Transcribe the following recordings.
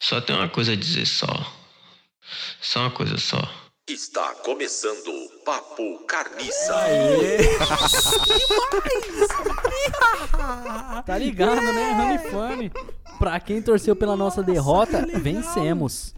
Só tem uma coisa a dizer só. Só uma coisa só. Está começando o Papo Carniça. Tá ligado, né? Honey Fame. Pra quem torceu pela nossa derrota, vencemos.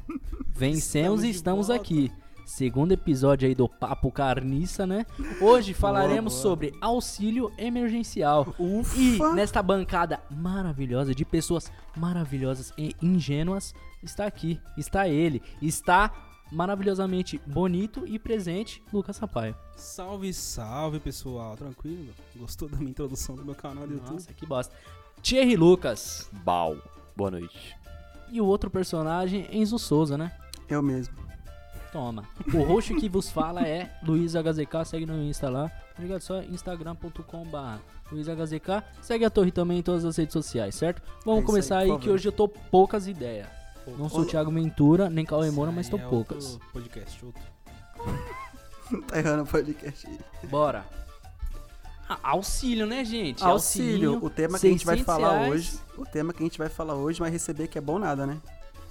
Vencemos e estamos aqui. Segundo episódio aí do Papo Carniça, né? Hoje falaremos sobre auxílio emergencial. E nesta bancada maravilhosa de pessoas maravilhosas e ingênuas, está aqui, está ele, está maravilhosamente bonito e presente, Lucas Sampaio. Salve, salve pessoal, tranquilo? Gostou da minha introdução do meu canal do YouTube? Nossa, que bosta. Thierry Lucas. Bal. Boa noite. E o outro personagem, Enzo Souza, né? Eu mesmo. Toma. O roxo que vos fala é LuizHZK, segue no Insta lá. Tá ligado? Só instagram.com.br LuizHZK. Segue a torre também em todas as redes sociais, certo? Vamos É começar aí, aí, que hoje eu tô poucas ideias. Não sou o Thiago Ventura, nem Cauê Moura, mas tô é poucas. outro podcast, outro. Tá errando o podcast aí. Bora. Ah, auxílio, né, gente? Auxílio, o tema que a gente vai 600 falar reais. hoje. O tema que a gente vai falar hoje vai receber que é bom nada, né?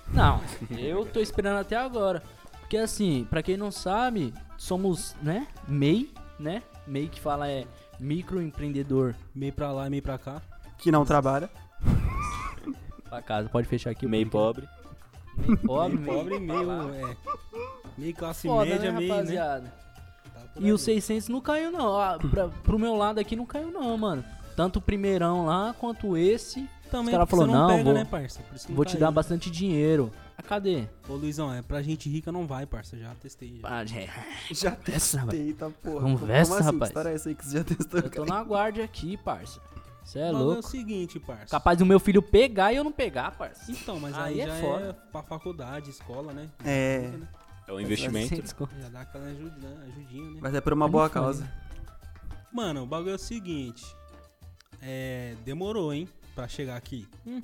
Não, eu tô esperando até agora. Porque assim, pra quem não sabe, somos, né, MEI, né? MEI que fala é microempreendedor Meio pra lá e meio pra cá. Que não trabalha. pra casa. Pode fechar aqui. podcast. pobre. Meio pobre, meio pobre, meio. É, meio classe Foda, média, né, meio. Né? rapaziada? Tá por E aí. o 600 não caiu, não. Ah, pra, pro meu lado aqui não caiu, não, mano. Tanto o primeirão lá quanto esse. Também os não, não, pega, vou- né, parça? Por isso que não Vou te dar bastante dinheiro. Ah, cadê? Ô, Luizão, é pra gente rica não vai, parça. Já testei. Já. É. Já Conversa, rapaz. testei, tá porra. Conversa, Como assim? rapaz. Que história é essa aí que você já testou? Eu tô na guarda aqui, parça. Cê é O bagulho é o louco. seguinte, parça. Capaz do meu filho pegar e eu não pegar, parça. Então, mas Aí aí, é já é, foda. pra faculdade, escola, né? É. Rica, né? É um investimento. Já dá aquela ajuda, ajudinha, né? Mas é por uma Como boa foi? causa. Mano, o bagulho é o seguinte. É. Demorou, hein? Pra chegar aqui. Hum.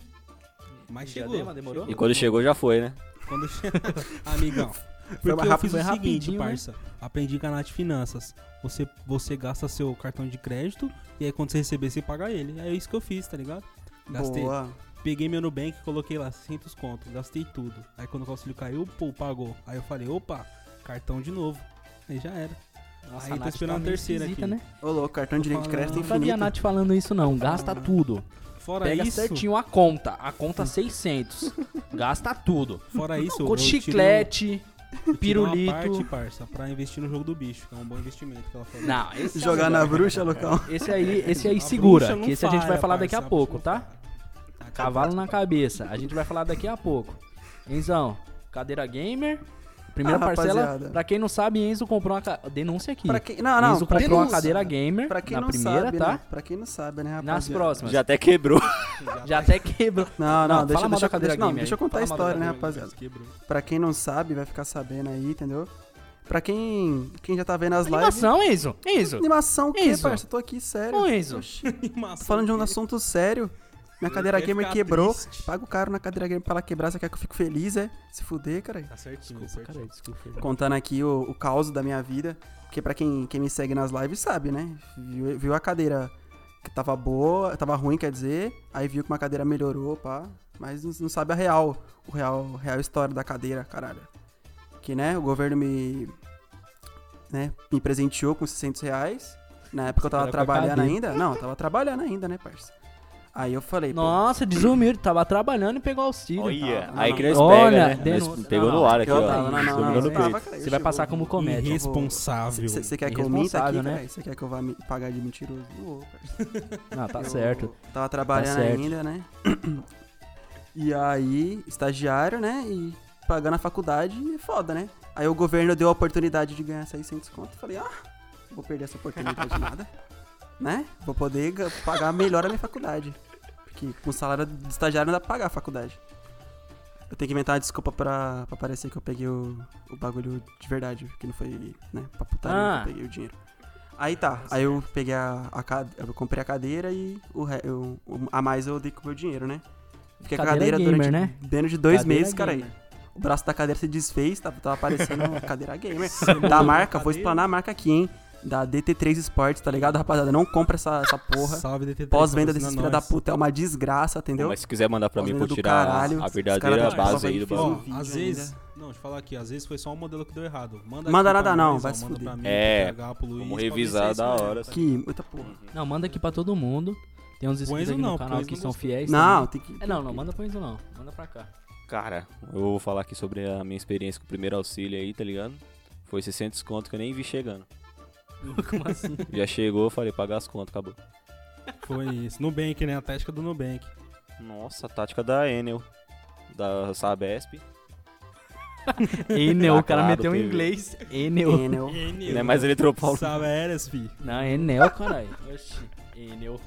Mas Diadema, chegou. demorou? chegou. E quando chegou já foi, né? Quando che... Amigão. Porque mais eu rápido, fiz foi o seguinte, rapidinho, né? parça. Aprendi com a Nath Finanças. Você, você gasta seu cartão de crédito e aí quando você receber, você paga ele. É isso que eu fiz, tá ligado? Gastei. Boa. Peguei meu Nubank, coloquei lá 600 conto. Gastei tudo. Aí quando o auxílio caiu, pô, pagou. Aí eu falei, opa, cartão de novo. Aí já era. Nossa, Aí a tô esperando tá a terceira aqui. né? Ô, louco, cartão de crédito falando. Nunca vi a infinito. Nath falando isso, não. Gasta tudo. Fora Pega isso, certinho a conta. A conta 600. Gasta tudo. fora isso, eu- chiclete, eu tirei uma parte, pirulito. parça, pra investir no jogo do bicho, que é um bom investimento que ela falou. Não, esse Jogar na bruxa, loucão. Esse aí, esse aí A segura, que esse a gente vai falar daqui a parça, pouco, tá? Cavalo na cabeça. A gente vai falar daqui a pouco. Enzão, cadeira gamer. Primeira Ah, parcela, rapaziada. pra quem não sabe, Enzo comprou uma ca... denúncia aqui. Pra quem... Não, não. Enzo comprou uma quem- cadeira gamer Pra quem na não primeira, sabe, tá? né? Pra quem não sabe, né, rapaziada? Nas próximas. Já até quebrou. Já até quebrou. Não, não, deixa, mal deixa, cadeira deixa, não, gamer deixa eu contar a Fala da história, né, rapaziada? Quebrou. Pra quem não sabe, vai ficar sabendo aí, entendeu? Pra quem, quem já tá vendo as lives... Animação, Enzo. Enzo. Animação o quê, Isso. parça? Tô aqui, sério. Ô, Enzo. Tô falando de um assunto sério. Minha cadeira gamer quebrou. triste. Paga o caro na cadeira gamer pra ela quebrar. Você quer que eu fique feliz, é? Se fuder, cara. Tá certinho, Desculpa, certinho. cara, desculpa. Contando aqui o, o caos da minha vida. Porque pra quem, quem me segue nas lives sabe, né? Viu, viu a cadeira que tava boa, tava ruim, quer dizer. Aí viu que uma cadeira melhorou, pá. Mas não, sabe a real, o real, real história da cadeira, caralho. Que, né, o governo me, né, me presenteou com 600 reais. Na época eu tava trabalhando ainda. Não, eu tava trabalhando ainda, né, parça? Aí eu falei, Nossa, desumilde. Tava trabalhando e pegou auxílio. Olha, aí que nós Olha, pega, né? Nós pegou Não, no ar aqui, ó. não, não, não, não, Você vai passar como comédia. Irresponsável. Você quer que eu minta aqui, né? né? Você quer que eu vá me pagar de mentiroso? Não tá Eu certo. Tava trabalhando certo. ainda, né? E aí, estagiário, né? E pagando a faculdade, é foda, né? Aí o governo deu a oportunidade de ganhar 600 conto. Eu falei, ah, vou perder essa oportunidade de nada. Né? Vou poder ga- pagar melhor a minha faculdade. Porque com o salário de estagiário não dá pra pagar a faculdade. Eu tenho que inventar uma desculpa pra, pra parecer que eu peguei o, o bagulho de verdade, que não foi, né, pra putaria Ah. que eu peguei o dinheiro. Aí tá, aí eu peguei a, a cade- eu comprei a cadeira e o, eu- a mais eu dei com o meu dinheiro, né? Fiquei com a Cadeira cadeira gamer, durante né? menos de dois Cadeira meses, cara aí. O braço da cadeira se desfez, tava, tava aparecendo uma cadeira gamer. da marca, vou explanar a marca aqui, hein? Da DT3 Sports, tá ligado, rapaziada? Não compra essa, essa porra. Salve DT3. Pós-venda desses filha da puta é uma desgraça, entendeu? Mas se quiser mandar pra mim pra tirar caralho, a verdadeira caras base aí do bagulho. um Às ainda. vezes. Não, deixa eu falar aqui, às vezes foi só um modelo que deu errado. Manda, Manda nada pra não, vai se fuder. pra mim, É, pro PH, Luiz, vamos pra revisar é da isso hora, tá? Que muita porra. Não, manda aqui pra todo mundo. Tem uns inscritos aqui não, no canal que são fiéis. Não, tem que. É, não, não, manda pro Enzo não. Manda pra cá. Cara, eu vou falar aqui sobre a minha experiência com o primeiro auxílio aí, tá ligado? Foi 600 conto que eu nem vi chegando. Como assim? Já chegou, eu falei, pagar as contas, acabou. Foi isso. Nubank, né? A tática do Nubank. Nossa, a tática da Enel, da Sabesp. Enel, o cara claro, meteu em teve. inglês. Enel. Enel. Não é mais Eletropaulo. Sabe, eras, fi. Não, Enel, caralho. Oxi. Enel.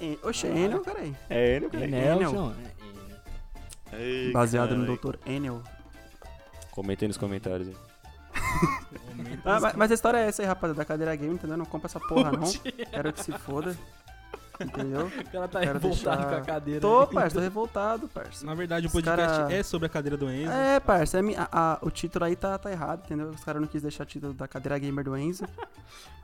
En- Oxe, Enel, caralho. É Enel, cara. Enel, Enel. João. É Enel. Ei, Baseado no caralho. Dr. Enel. Comentem nos comentários aí. Ah, mas, mas a história é essa aí, rapaziada, da cadeira game, entendeu? Não compra essa porra, não. Quero que se foda. Entendeu? O cara tá Quero revoltado deixar- com a cadeira. Tô, parça, tô revoltado, parça. Na verdade, o podcast cara- é sobre a cadeira do Enzo. É, parça, é a- a- o título aí tá, tá errado, entendeu? Os caras não quis deixar o título da cadeira gamer do Enzo.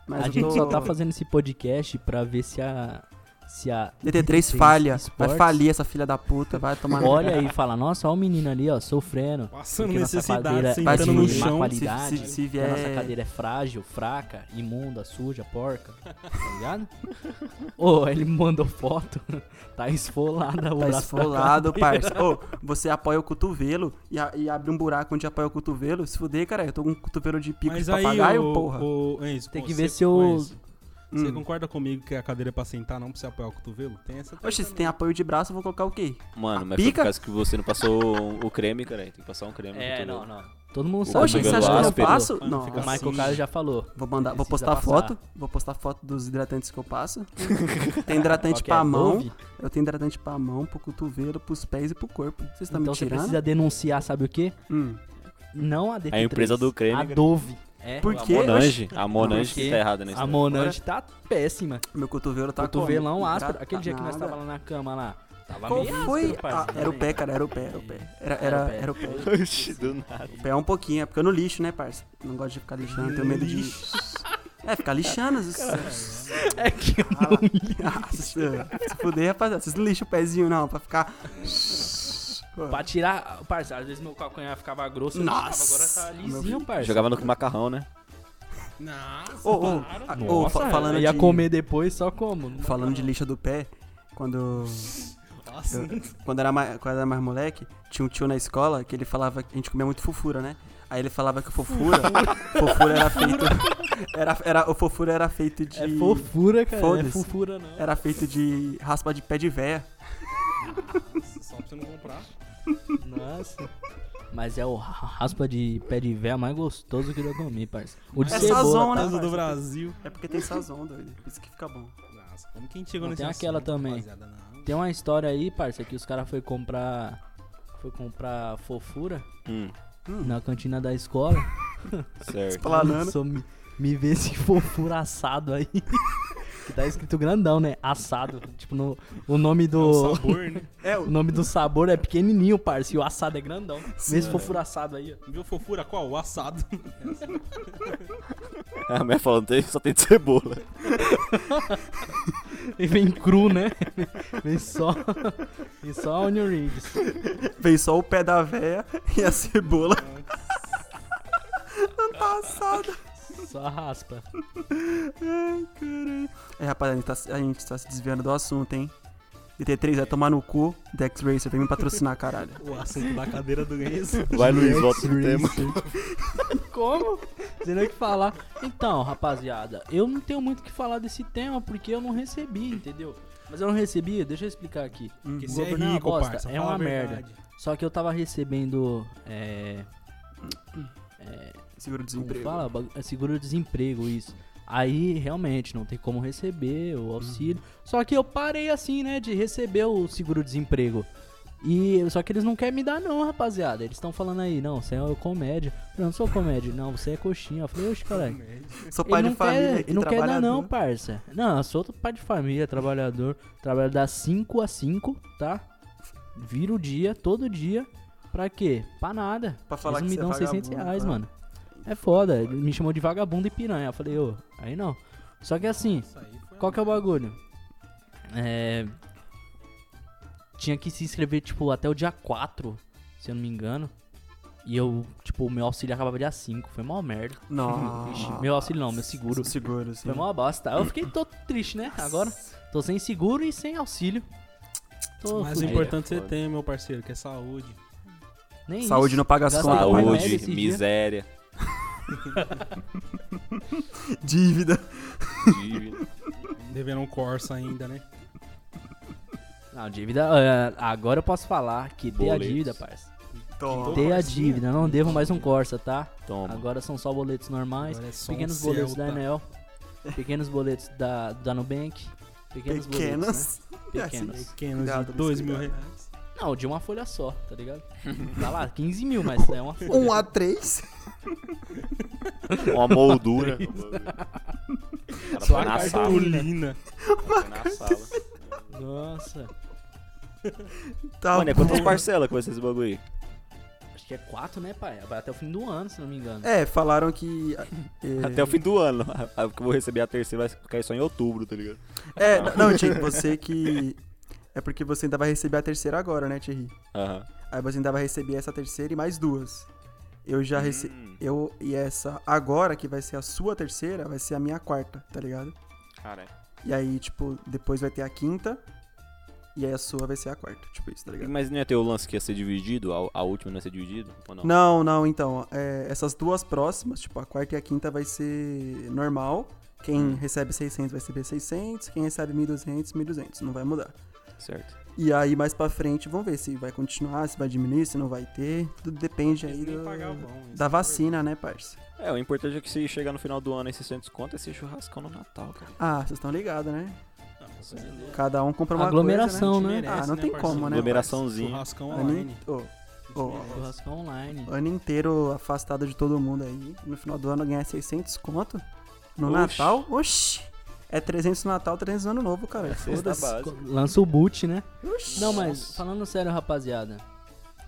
Mas A gente tô... só tá fazendo esse podcast pra ver se a. Se a. DT3 falha. Vai falir essa filha da puta, vai tomar Olha aí e fala, nossa, olha o menino ali, ó, sofrendo. Passando necessidade, sentando vai é de no chão. qualidade. se- se que a nossa vier- cadeira é frágil, fraca, imunda, suja, porca. Tá ligado? Ô, ele me mandou foto. Tá esfolada o Tá braço esfolado, parça. Ô, você apoia o cotovelo e, a- e abre um buraco onde apoia o cotovelo. Se fuder, cara, eu tô com um cotovelo de pico Mas de aí, papagaio, o, porra. o Enzo, Tem pô, que ver se eu- Enzo, Você Hum. concorda comigo que a cadeira é pra sentar, não pra você apoiar o cotovelo? Tem essa Oxe, se tem apoio de braço, eu vou colocar o quê? Mano, A mas foi pica? por causa que você não passou o creme, cara. Tem que passar um creme. É, não, não. Todo mundo O sabe. Oxe, você acha que eu não passo? Não. fica O Michael assim. Caio já falou. Vou mandar, vou postar passar. foto, vou postar foto dos hidratantes que eu passo. Tem hidratante é? pra mão, Dove? eu tenho hidratante pra mão, pro cotovelo, pros pés e pro corpo. Vocês estão Então me você tirando? precisa denunciar, sabe o quê? Hum. Não a DT3. É a empresa do creme, A. Dove. É. Por A? Monange, a Monange que tá errada nesse A Monange tá péssima. Meu cotovelo tá Cotovelão como? áspero. Aquele dia que nós tava lá na cama lá. Tava Qual meio foi? áspero, Ah, era o pé, cara, era o pé, era o pé. Era, era, Era o pé. era o pé. Oxi, do nada. O pé é um pouquinho, é porque eu não lixo, né, parça? Não gosto de ficar lixando, tenho medo de. É, ficar lixando. Vocês... É que eu Ah, se se fuder, rapaziada. Vocês não lixam o pezinho, não, pra ficar. Pra tirar. Parça, às vezes meu calcanhar ficava grosso. Nossa, deixava, Agora tá lisinho, parça. Jogava no macarrão, né? Nossa, ô, ah, ô, Nossa, fa- falando ia de. comer depois só como? Falando de lixa do pé, quando. Nossa. eu- quando, era mais, quando era mais moleque, tinha um tio na escola que ele falava que a gente comia muito fofura, né? Aí ele falava que o fofura. fofura era feito. Era, era, o fofura era feito de. É fofura, cara. É fofura, não. Era feito de raspa de pé de véia. Só pra você não comprar. Nossa. Mas é o raspa de pé de véia mais gostoso que eu já comi, parça. O de É cebola, sazon, tá? né? Casa do? Brasil. É porque tem sazão, doido. Por isso que fica bom. Nossa, como que a gente chegou Não, nesse tem aquela assunto, também. Tem uma história aí, parça, que os caras foi comprar. Foi comprar fofura Hum, na cantina da escola. certo. Me, me vê esse fofura assado aí. que tá escrito grandão, né? Assado. Tipo, no, o nome É do. o sabor, né? É, O nome do sabor é pequenininho, parça, e o assado é grandão. Vê esse fofura assado aí, ó. Viu fofura qual? O assado. A minha falando, tem- só tem de cebola. E vem cru, né? Vem só. Vem só onion rings. Veio só o pé da véia e a cebola. Não tá assada. Só raspa. Ai, caralho. É, rapaz, a gente, tá, a gente tá se desviando do assunto, hein? DT3 vai tomar no cu. Dex Racer vem me patrocinar, caralho. O assunto da cadeira do Enzo. Vai, Luiz, volta pro tema. Como? Você nem o que falar. Então, rapaziada, eu não tenho muito o que falar desse tema porque eu não recebi, entendeu? Mas eu não recebi, deixa eu explicar aqui. Porque O você é governo uma rico, bosta, parça. é uma merda. Só que eu tava recebendo. É. Seguro Como desemprego. fala? É Seguro-desemprego, isso. Aí realmente não tem como receber o auxílio. Só que eu parei assim, né, de receber o seguro-desemprego. E só que eles não querem me dar não, rapaziada. Eles estão falando aí, não, você é comédia. Eu não sou comédia, não, você é coxinha. Eu falei, oxe, caralho. Sou pai de não família quer, não quer dar não, parça. Não, eu sou pai de família, trabalhador. Trabalho das 5 a 5, tá? Vira o dia, todo dia. Pra quê? Pra nada. Pra falar Eles que me é dão 600 vagabundo, reais, tá? mano. É foda. Ele me chamou de vagabundo e piranha. Eu falei, ô, aí não. Só que assim, qual que é o bagulho? É. Tinha que se inscrever, tipo, até o dia 4, se eu não me engano. E eu, tipo, o meu auxílio acabava dia 5. Foi mó merda. Não. Meu auxílio não, meu seguro. Seguro, sim. Foi mó bosta. Eu fiquei todo triste, né? Agora tô sem seguro e sem auxílio. Tô Mas o importante você foda. tem, meu parceiro, que é saúde. Nem Saúde isso. não paga as contas. Saúde, miséria, Dívida. dívida. Devendo um Corsa ainda, né? Não, dívida. é, agora eu posso falar que ter a Boletos. dívida, parça. Toma. Ter a dívida, não devo mais um Corsa, tá? Toma. Agora são só boletos normais. Agora é só um pequenos boletos da Celta. Enel. Pequenos boletos da, da Nubank. Pequenos boletos. Pequenas. Né? Pequenos. Pequenos Cuidado de 2 mil cuidado. reais. Não, de uma folha só, tá ligado? Tá lá, 15 mil, mas é uma folha. Um A3. Uma moldura. Cara Só na sala. Cartolina. Foi na sala. Nossa. Tá Mano, é quantas parcelas com esses bagulho aí? Acho que é 4, né, pai? Vai até o fim do ano, se não me engano. É, falaram que. é, Até o fim do ano. A que eu vou receber a terceira vai cair só em outubro, tá ligado? É, não, Thierry, você que. É porque você ainda vai receber a terceira agora, né, Thierry? Aham. Aí você ainda vai receber essa terceira e mais duas. Eu já recebi. Hum, Eu e essa agora, que vai ser a sua terceira, vai ser a minha quarta, tá ligado? Caralho. E aí, tipo, depois vai ter a quinta. E aí a sua vai ser a quarta. Tipo isso, tá ligado? Mas não ia ter o lance que ia ser dividido? A, a última não ia ser dividido? Ou não? Não, não, então. é, essas duas próximas, tipo, a quarta e a quinta vai ser normal. Quem Hum. recebe 600 vai receber 600. Quem recebe 1.200, 1.200. Não vai mudar. Certo. E aí, mais pra frente, vamos ver se vai continuar, se vai diminuir, se não vai ter. Tudo depende aí Eles do- da é vacina, né, parça? É, o importante é que se chegar no final do ano e 600 conto, é ser churrascão no Natal, cara. Ah, vocês estão ligados, né? Cada um compra uma Aglomeração, coisa, né? né? Merece, Ah, não né, tem parceiro? como, né? Aglomeraçãozinha. Churrascão Ano, online. in- ô, ô, Churrascão online. ano inteiro afastado de todo mundo aí. No final do ano ganhar 600 conto. No Oxi. Natal, oxi. É 300 no Natal, 300 no Ano Novo, cara. Sexta Foda-se. base. Lança o boot, né? Oxi. Não, mas falando sério, rapaziada.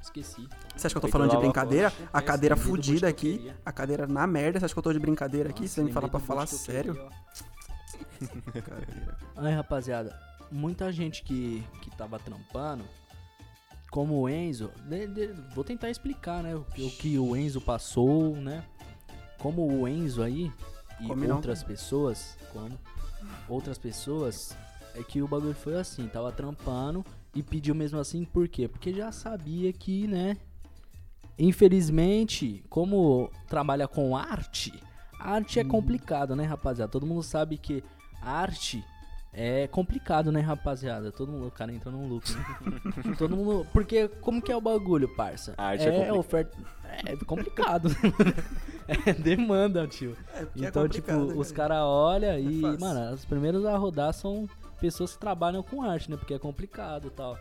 Esqueci. Você acha que eu tô Feito falando de brincadeira? A cadeira fudida aqui. A cadeira na merda. Você acha que eu tô de brincadeira aqui? Nossa, Você me fala pra falar que sério? queria. Cadeira. Aí, rapaziada, muita gente que, que tava trampando, como o Enzo, de- de- vou tentar explicar, né, o, que- o que o Enzo passou, né? Como o Enzo aí e Come não. outras pessoas, como outras pessoas, é que o bagulho foi assim, tava trampando e pediu mesmo assim, por quê? Porque já sabia que, né, infelizmente, como trabalha com arte, arte é complicado, né, rapaziada? Todo mundo sabe que arte é complicado, né, rapaziada? Todo mundo, o cara entrou num loop, né? Todo mundo, porque como que é o bagulho, parça? A arte é complicado. oferta, é complicado. é demanda, tio. É, é Então, tipo, complicado, os né? caras olham e, fácil. mano, os primeiros a rodar são pessoas que trabalham com arte, né? Porque é complicado e tal.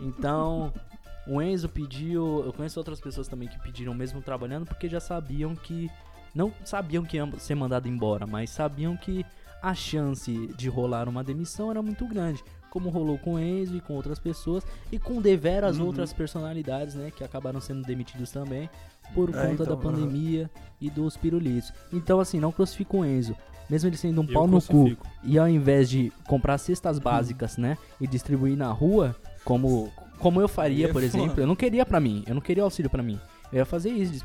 Então, o Enzo pediu. Eu conheço outras pessoas também que pediram mesmo trabalhando porque já sabiam que. Não sabiam que ia ser mandado embora, mas sabiam que a chance de rolar uma demissão era muito grande. Como rolou com o Enzo e com outras pessoas, e com deveras Uhum. outras personalidades, né? Que acabaram sendo demitidos também por É, conta então, da pandemia e dos pirulitos. Então, assim, não crucifica o Enzo. Mesmo ele sendo um Eu pau no cu, crucifico. e ao invés de comprar cestas básicas, né, e distribuir na rua, como, como eu faria, é por foda. exemplo, eu não queria pra mim, eu não queria auxílio pra mim. Eu ia fazer isso,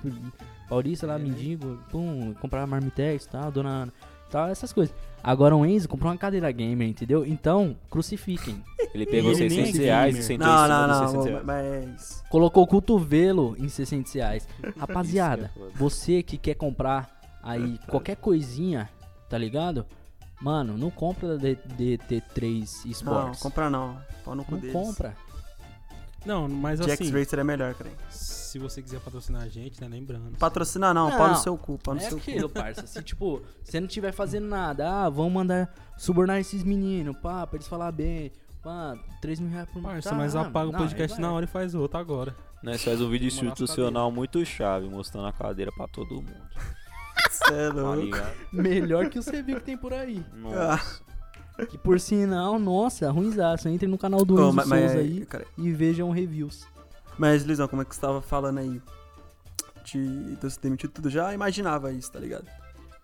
Paulista lá, É. mendigo, pum, comprar marmitex, tal, dona Ana, tal, essas coisas. Agora o Enzo comprou uma cadeira gamer, entendeu? Então, crucifiquem. Ele pegou Eu nem 600 gamer. reais e sentou Não, em cima não, não. 600 ô, reais. Mas. Colocou o cotovelo em 600 reais. Rapaziada, Isso que é você que quer comprar aí qualquer coisinha, tá ligado? Mano, não compra da D- DT3 Não, Sports. compra não. Pau no cu Não deles. compra. Não, mas assim, Racer é melhor, cara. se você quiser patrocinar a gente, né, lembrando. Patrocinar não, Não, pau no seu cu, pau no é seu aquilo, cu. parça. Se, tipo, você não tiver fazendo nada, ah, vamos mandar subornar esses meninos, pá, pra eles falar bem. Pá, 3 mil reais por Parça, tá, mas apaga o podcast na hora e faz outro agora. Nós faz um vídeo institucional muito chave, mostrando a cadeira pra todo mundo. Cê é Tá louco. Melhor que o CV que tem por aí. Nossa. Que por sinal, nossa, ruimzaço. Entre no canal do Enzo mas, Souza aí cara, e vejam reviews. mas, Luizão, como é que você tava falando aí? de, de ser demitido tudo, já imaginava isso, tá ligado?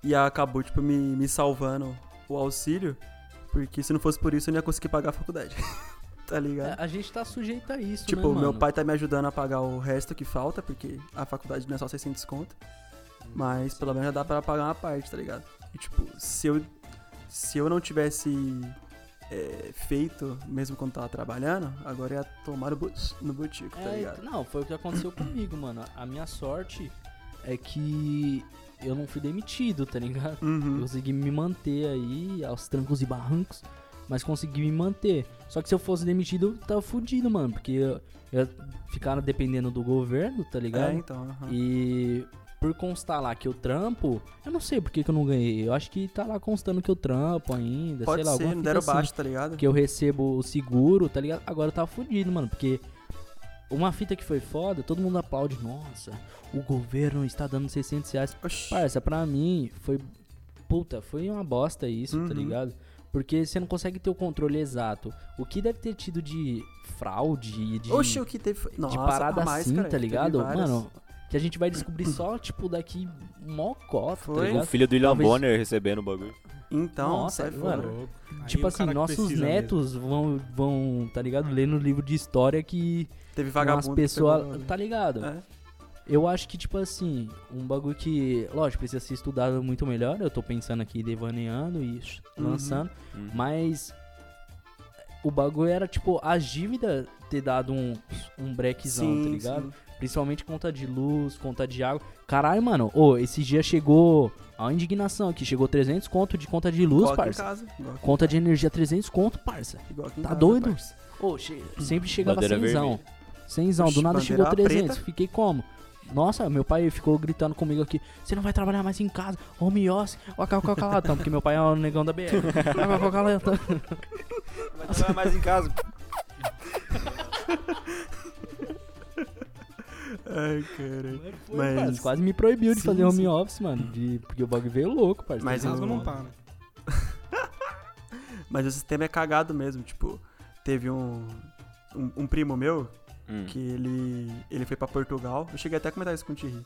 E acabou, tipo, me, me salvando o auxílio, porque se não fosse por isso eu não ia conseguir pagar a faculdade. tá ligado? A gente tá sujeito a isso, Tipo, né, meu pai tá me ajudando a pagar o resto que falta, porque a faculdade não é só 600 conto. Mas pelo menos já dá pra pagar uma parte, tá ligado? E tipo, se eu, se eu não tivesse é, feito, mesmo quando tava trabalhando, agora ia tomar no, butico, tá É, ligado? não, foi o que aconteceu comigo, mano. A minha sorte é que eu não fui demitido, tá ligado? Eu Uhum. consegui me manter aí, aos trancos e barrancos, mas consegui me manter. Só que se eu fosse demitido, eu tava fudido, mano, porque eu, eu ia ficar dependendo do governo, tá ligado? É, então. aham. E por constar lá que eu trampo, eu não sei por que, que eu não ganhei. Eu acho que tá lá constando que eu trampo ainda, Pode sei lá, ser, alguma deram assim, baixo, tá ligado? Que eu recebo o seguro, tá ligado? Agora eu tava fudido, mano, porque uma fita que foi foda, todo mundo aplaude. Nossa, o governo está dando 600 reais. Oxi. Parça, pra mim, foi. Puta, foi uma bosta isso, tá Uhum. ligado? Porque você não consegue ter o controle exato. O que deve ter tido de fraude, de, Oxi, o que teve. foi- Nossa, de parada mais, assim, cara, tá ligado? Mano, que a gente vai descobrir só, tipo, daqui mó cota, tá Foi. O ligado? filho do William Talvez- Bonner recebendo o bagulho. Então, Nossa, sai mano. Aí Tipo o assim, nossos netos vão, vão, tá ligado? Ler no livro de história que Teve umas vagabundo. que pessoas, pegou- tá ligado? É. Eu acho que, tipo assim, um bagulho que, lógico, precisa ser estudado muito melhor. Eu tô pensando aqui, devaneando e Uhum. lançando. Uhum. Mas o bagulho era, tipo, a dívida ter dado um, um breakzão, tá Sim, ligado? sim. Principalmente conta de luz, conta de água. Caralho, mano, ô, esse dia chegou a indignação aqui. Chegou 300 conto de conta de luz, Igual aqui em parça. casa. igual aqui em Conta de energia 300 conto, parça. Igual aqui em Tá casa, doido? parça. Ô, che- sempre chegava vermelha. Cenzão, do nada chegou 300. preta. Fiquei como? Nossa, meu pai ficou gritando comigo aqui. Você não vai trabalhar mais em casa. Home office. Ó, calma, calatão. Porque meu pai é o negão da BR. Ó, calatão. Vai trabalhar mais em casa. Ai, caralho. Mas... Mas- quase me proibiu de Sim, fazer home sim. office, mano. De... Porque o bagulho veio louco, parceiro. Mas eu- não tá, né? Mas o sistema é cagado mesmo. Tipo, teve um, um, um primo meu Hum. que ele, ele foi pra Portugal. Eu cheguei até a comentar isso com o Thierry.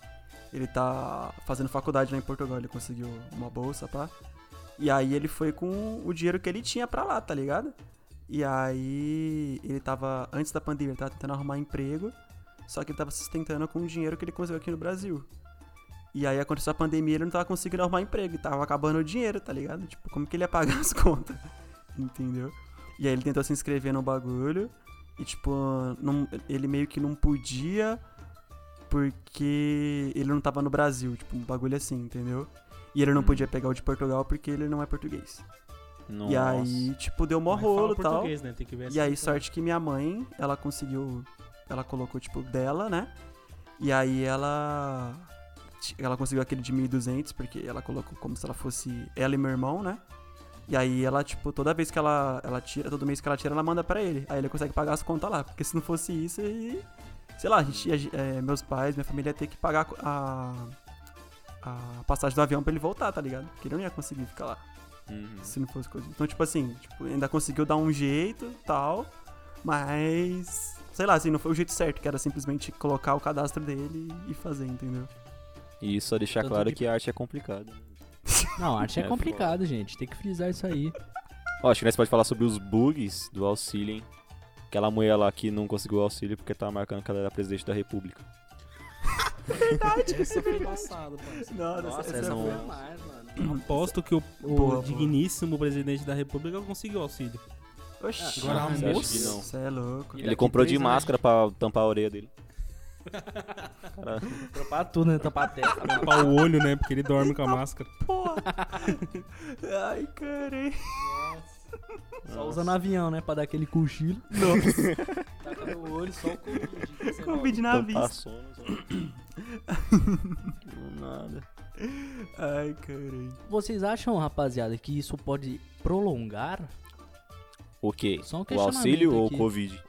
Ele tá fazendo faculdade lá em Portugal, ele conseguiu uma bolsa, pá. E aí ele foi com o dinheiro que ele tinha pra lá, tá ligado? E aí ele tava, antes da pandemia, ele tava tentando arrumar emprego, só que ele tava sustentando com o dinheiro que ele conseguiu aqui no Brasil. E aí aconteceu a pandemia, ele não tava conseguindo arrumar emprego, e tava acabando o dinheiro, tá ligado? Tipo, como que ele ia pagar as contas? Entendeu? E aí ele tentou se inscrever no bagulho, e tipo, não- ele meio que não podia porque ele não tava no Brasil, tipo, um bagulho assim, entendeu? E ele não Hum. podia pegar o de Portugal porque ele não é português. Nossa. E aí, tipo, deu mó Mas rolo e tal. né? E aí, sorte que minha mãe, ela conseguiu. Ela colocou, tipo, dela, né? E aí ela. Ela conseguiu aquele de 1.200, porque ela colocou como se ela fosse ela e meu irmão, né? E aí ela, tipo, toda vez que ela, ela tira, todo mês que ela tira, ela manda pra ele. Aí ele consegue pagar as contas lá. Porque se não fosse isso, aí. Sei lá, a gente é, meus pais, minha família ia ter que pagar a. A passagem do avião pra ele voltar, tá ligado? Porque ele não ia conseguir ficar lá Uhum. se não fosse coisa. Então, tipo assim, tipo, ainda conseguiu dar um jeito tal, mas. Sei lá, assim, não foi o jeito certo, que era simplesmente colocar o cadastro dele e fazer, entendeu? E só deixar Tanto claro que- que a arte é complicada. Não, arte é, É complicado, gente. Tem que frisar isso aí. Ó, acho que nós pode falar sobre os bugs do auxílio, hein? Aquela mulher lá que não conseguiu o auxílio porque tava marcando que ela era presidente da república. Essa foi parceiro. Não, Nossa, essa, essa foi. foi mais, mano. Aposto que o, o Boa, boa. digníssimo presidente da república conseguiu auxílio. Oxi, Agora Ah, a você acha moça... que não? Você é louco. Ele comprou de anos- máscara pra tampar a orelha dele. Tampar tudo, né? Tampar a testa. Tampar o olho, né? Porque ele dorme com a máscara. Porra. Ai, caralho. Só usa no avião, né? Pra dar aquele cochilo. Nossa. Taca no olho, só o Covid. Covid na vista. sono. Não, Nada. Ai, caralho. Vocês acham, rapaziada, que isso pode prolongar O quê? Só um o auxílio ou o aqui. Covid?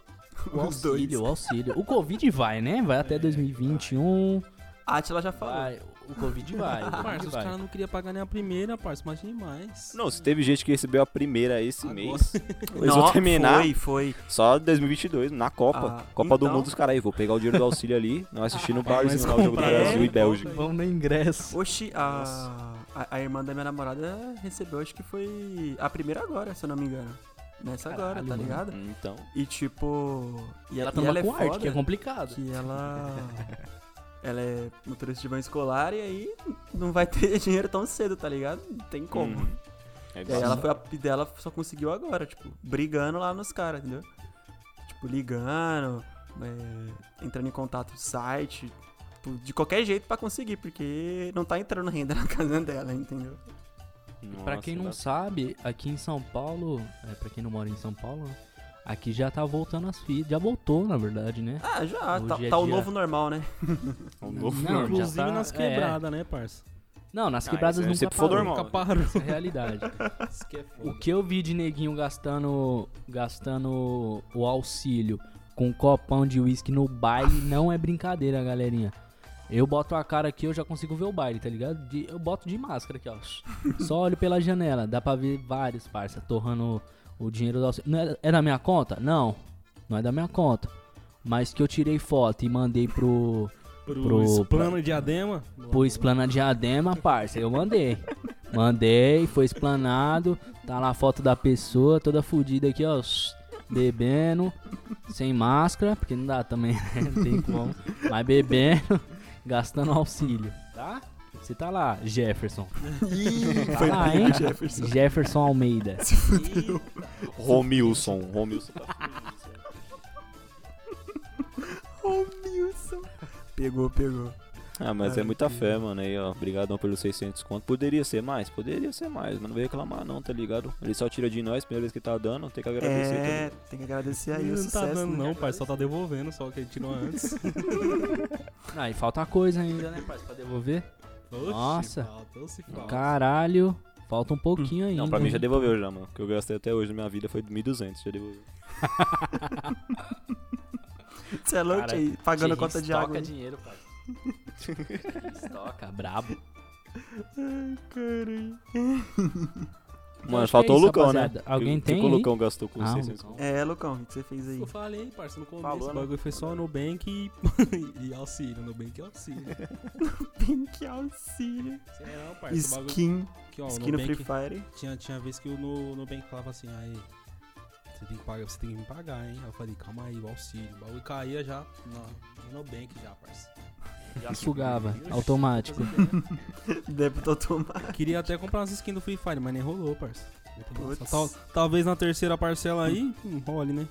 O Os dois. auxílio? O auxílio. O Covid vai, né? Vai até 2021. A Atila já falou. Vai. O Covid vai. O Parça, os vai. caras não queriam pagar nem a primeira, parça. Imagine mais. Não, se teve gente que recebeu a primeira esse Agora. mês, eles Não, vão terminar Foi, foi. só 2022, na Copa. Ah, Copa do então- Mundo, os caras aí, vou pegar o dinheiro do auxílio ali, nós assistir no Vai barzinho lá o jogo do. Brasil e É, Bélgica. Vamos no ingresso. Oxi, a, a, a irmã da minha namorada recebeu, acho que foi a primeira agora, se eu não me engano. Nessa agora, Caralho, tá mano. ligado? Então, E tipo. E Ela toma ela é com arte, foda que é complicado. que ela. ela é motorista de van escolar e aí não vai ter dinheiro tão cedo, tá ligado? Não tem como. Uhum. é E aí ela foi a, dela só conseguiu agora, tipo, brigando lá nos caras, entendeu? Tipo, ligando, é, entrando em contato no site, tipo, de qualquer jeito pra conseguir, porque não tá entrando renda na casa dela, entendeu? Pra Nossa, quem não sabe, aqui em São Paulo, é, pra quem não mora em São Paulo, né, aqui já tá voltando as fitas. Já voltou, na verdade, né? Ah, já, Hoje tá, é tá o novo normal, né? o novo Não, normal. já Inclusive tá- nas é. quebradas, né, parça? Não, nas Ah, quebradas nunca parou. normal. Nunca parou. Essa é a realidade. Isso que é foda. O que eu vi de neguinho gastando, gastando o auxílio com um copão de uísque no baile não é brincadeira, galerinha. Eu boto a cara aqui, eu já consigo ver o baile, tá ligado? De- eu boto de máscara aqui, ó. Só olho pela janela, dá pra ver vários, parça, torrando o dinheiro do auxílio. É, é da minha conta? Não, não é da minha conta. Mas que eu tirei foto e mandei pro, Pro, pro- plano diadema. Pro Esplana Diadema, parça, eu mandei. Mandei, foi explanado. Tá lá a foto da pessoa, toda fodida aqui, ó. Bebendo, sem máscara, porque não dá também, né? Não tem como. Mas bebendo, gastando auxílio, tá? Você tá lá, Jefferson. Tá lá, hein? Jefferson Almeida. Romilson. Romilson tá Romilson. Pegou, pegou. Ah, mas é muita fé, mano. Aí, ó. Obrigadão pelos 600 conto. Poderia ser mais? Poderia ser mais, mas não veio reclamar, não, tá ligado? Ele só tira de nós, primeira vez que tá dando, tem que agradecer. tá É, tem que agradecer aí Ele o não sucesso. tá dando, né? não, parça. Só tá devolvendo, só que ele tirou antes. Ah, e falta coisa ainda, né, parça, pra devolver? Oxi, Nossa. Falta, falta. Caralho, falta um pouquinho ainda. Não, pra mim já devolveu já, mano. O que eu gastei até hoje na minha vida foi 1.200, já devolveu. Você é louco aí, pagando a conta de água. dinheiro, pai. Estoca, brabo. Mano, acho que faltou é o isso, Lucão, né? rapaziada. Alguém O que tem que o? Lucão gastou com Ah, 600 Lucão. conto? É, Lucão, o que você fez aí? Eu falei, parça, no começo, Falou, o né? bagulho foi só no Bank e, e auxílio, no Bank e auxílio. Pink auxílio. Sei não, parça, o bagulho... Skin. Aqui, ó, Skin no Free Fire. tinha, tinha vez que o no, no Bank falava assim, aí, você tem que pagar, você tem que me pagar, hein? Aí eu falei, calma aí, o auxílio. O bagulho caía já no, no Bank já, parça. Já Sugava, automático. Débito automático. Queria até comprar umas skins do Free Fire, mas nem rolou, parça. Tal- talvez na terceira parcela aí, hum, role, né?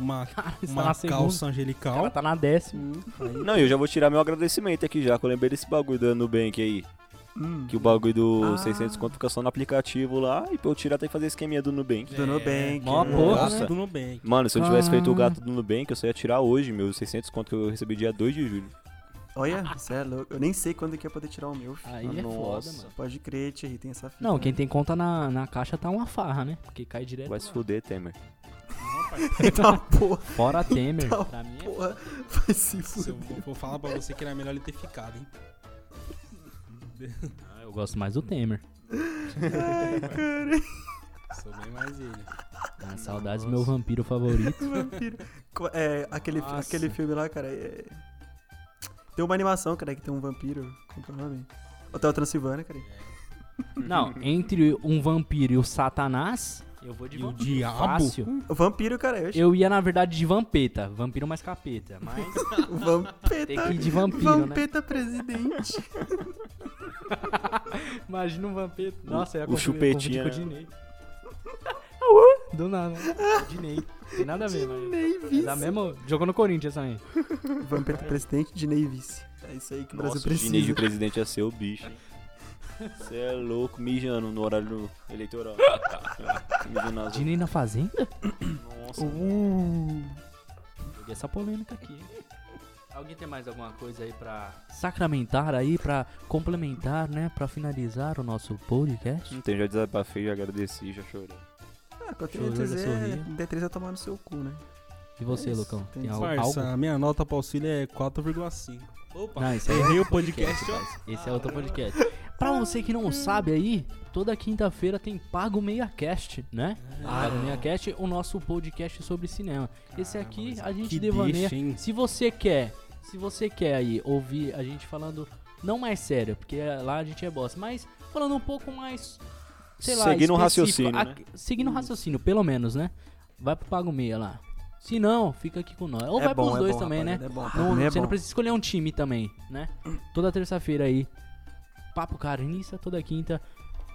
Uma, uma segunda. calça Ela angelical. tá na décima. Hum, aí- Não, e eu já vou tirar meu agradecimento aqui já, que eu lembrei desse bagulho da Nubank aí. Hum. Que o bagulho do Ah. 600 conto fica só no aplicativo lá, e pra eu tirar tem que fazer esqueminha do Nubank. Do Nubank. mó porra, né? do Nubank. Mano, se eu tivesse Ah. feito o gato do Nubank, eu só ia tirar hoje meus 600 conto que eu recebi dia 2 de julho. Olha, você é louco. Eu nem sei quando que ia poder tirar o meu. filho. Aí é foda, Nossa. mano. Pode crer, Thierry, tem essa fita. Não, né? quem tem conta na, na caixa tá uma farra, né? Porque cai direto. Vai se fuder, Temer. tá porra, Fora Temer. Tá pra mim é porra. Vai se Se eu fuder. vou, vou falar pra você que era melhor ele ter ficado, hein? Ah, Eu gosto mais do Temer. Sou bem mais ele. Ah, saudades do meu vampiro favorito. Vampiro. É, aquele, Nossa. aquele filme lá, cara, é... Tem uma animação, cara, que tem um vampiro. Como é o nome? Hotel Transilvânia, cara. Não, entre um vampiro e o Satanás, eu vou de E o vampiro. diabo? Fácil. O vampiro, cara, eu Eu ia, na verdade, de vampeta. Vampiro mais capeta. Mas O Vampeta. tem que ir de vampiro, né? Vampeta presidente. Imagina um vampeta. Nossa, é o chupetinha, com o né? Dinei. Do nada. Dinei. Tem nada a ver, mas... É da mesma... Jogou no Corinthians também. Vampeta presidente de Ney vice. É isso aí que o Brasil Nossa, o Dinei de precisa. presidente ia ser o bicho. Você é louco, mijando no horário eleitoral. Mijando Dinei na Fazenda? Nossa. Uh, Joguei essa polêmica aqui, hein? Alguém tem mais alguma coisa aí pra sacramentar aí, pra complementar, né? Pra finalizar o nosso podcast? Não tem, já desabafei, já agradeci, já chorei. Ah, o que eu tenho a Chorou, dizer sorriu. é D3 é tomar no seu cu, né? E você, É isso, Lucão? Tem tem al- Parça, algo? a minha nota pra auxílio é 4,5. Opa, Não, esse é errei o outro podcast, parça. Esse é outro podcast. Pra você que não sabe aí, toda quinta-feira tem Pago Meia Cast, né? Pago Meia Cast, o nosso podcast sobre cinema. Esse aqui a gente devaneia. deixa? Se você quer, se você quer aí ouvir a gente falando não mais sério, porque lá a gente é bosta, mas falando um pouco mais sei lá, Seguindo um raciocínio, né? Seguindo um raciocínio, pelo menos, né? Vai pro Pago Meia lá. Se não, fica aqui com nós. Ou É vai bom, pros é dois bom, também, né? é bom. Não, é você não precisa escolher um time também, né? Toda terça-feira aí, Papo Carniça, toda quinta,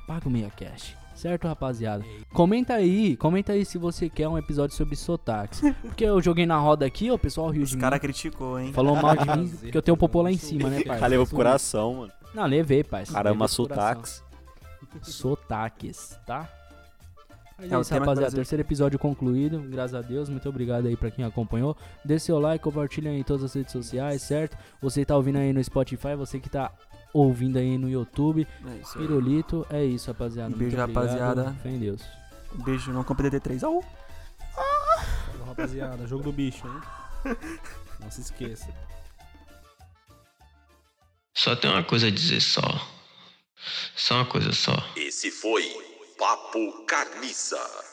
Pago Meia Cash. Certo, rapaziada? Comenta aí, comenta aí se você quer um episódio sobre sotaques. Porque eu joguei na roda aqui, o pessoal riu de Os mim. caras criticou, hein? Falou mal de mim, porque eu tenho um popô lá em cima, né, pai? Cara, levou pro coração, mano. Não, levei, pai. Caramba, Levei sotaques. Sotaques, tá? Mas É, é o isso, rapaziada. Brasil. Terceiro episódio concluído. Graças a Deus. Muito obrigado aí pra quem acompanhou. Deixe seu like, compartilha aí em todas as redes sociais, certo? Você tá ouvindo aí no Spotify, você que tá ouvindo aí no YouTube. É isso aí. Pirulito, é isso, rapaziada. Um beijo, Muito obrigado. rapaziada. Fé em Deus. Um beijo, não compre DD3. Au! Falou, rapaziada, jogo do bicho, hein? Não se esqueça. Só tem uma coisa a dizer só. Só uma coisa só. Esse foi Papo Carniça.